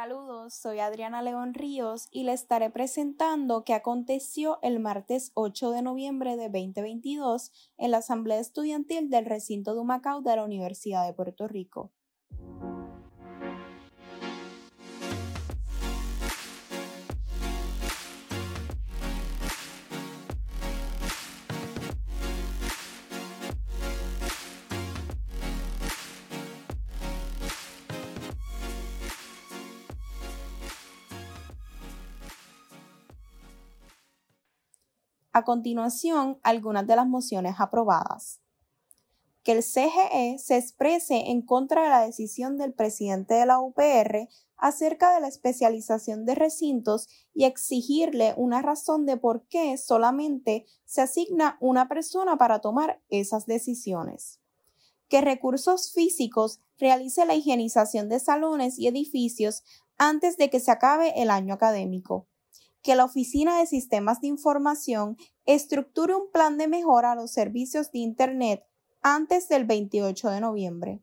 Saludos, soy Adriana León Ríos y le estaré presentando qué aconteció el martes 8 de noviembre de 2022 en la Asamblea Estudiantil del recinto de Humacao de la Universidad de Puerto Rico. A continuación, algunas de las mociones aprobadas. Que el CGE se exprese en contra de la decisión del presidente de la UPR acerca de la especialización de recintos y exigirle una razón de por qué solamente se asigna una persona para tomar esas decisiones. Que recursos físicos realice la higienización de salones y edificios antes de que se acabe el año académico que la Oficina de Sistemas de Información estructure un plan de mejora a los servicios de Internet antes del 28 de noviembre.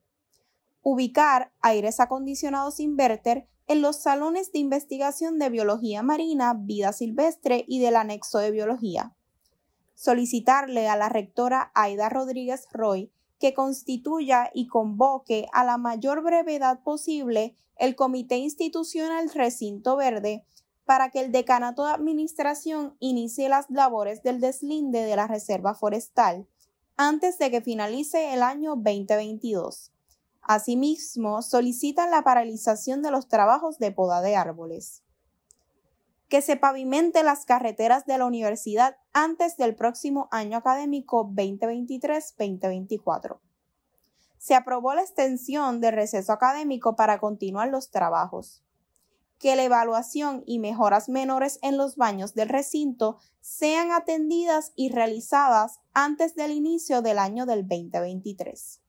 Ubicar aires acondicionados inverter en los salones de investigación de biología marina, vida silvestre y del anexo de biología. Solicitarle a la rectora Aida Rodríguez Roy que constituya y convoque a la mayor brevedad posible el Comité Institucional Recinto Verde para que el decanato de administración inicie las labores del deslinde de la reserva forestal antes de que finalice el año 2022. Asimismo, solicitan la paralización de los trabajos de poda de árboles. Que se pavimente las carreteras de la universidad antes del próximo año académico 2023-2024. Se aprobó la extensión del receso académico para continuar los trabajos que la evaluación y mejoras menores en los baños del recinto sean atendidas y realizadas antes del inicio del año del 2023.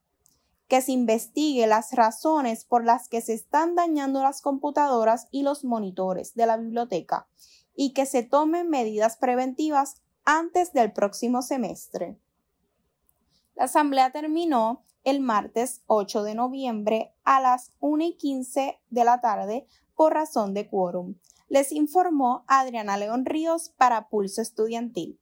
Que se investigue las razones por las que se están dañando las computadoras y los monitores de la biblioteca y que se tomen medidas preventivas antes del próximo semestre. La asamblea terminó el martes 8 de noviembre a las 1 y 15 de la tarde por razón de quórum. Les informó Adriana León Ríos para Pulso Estudiantil.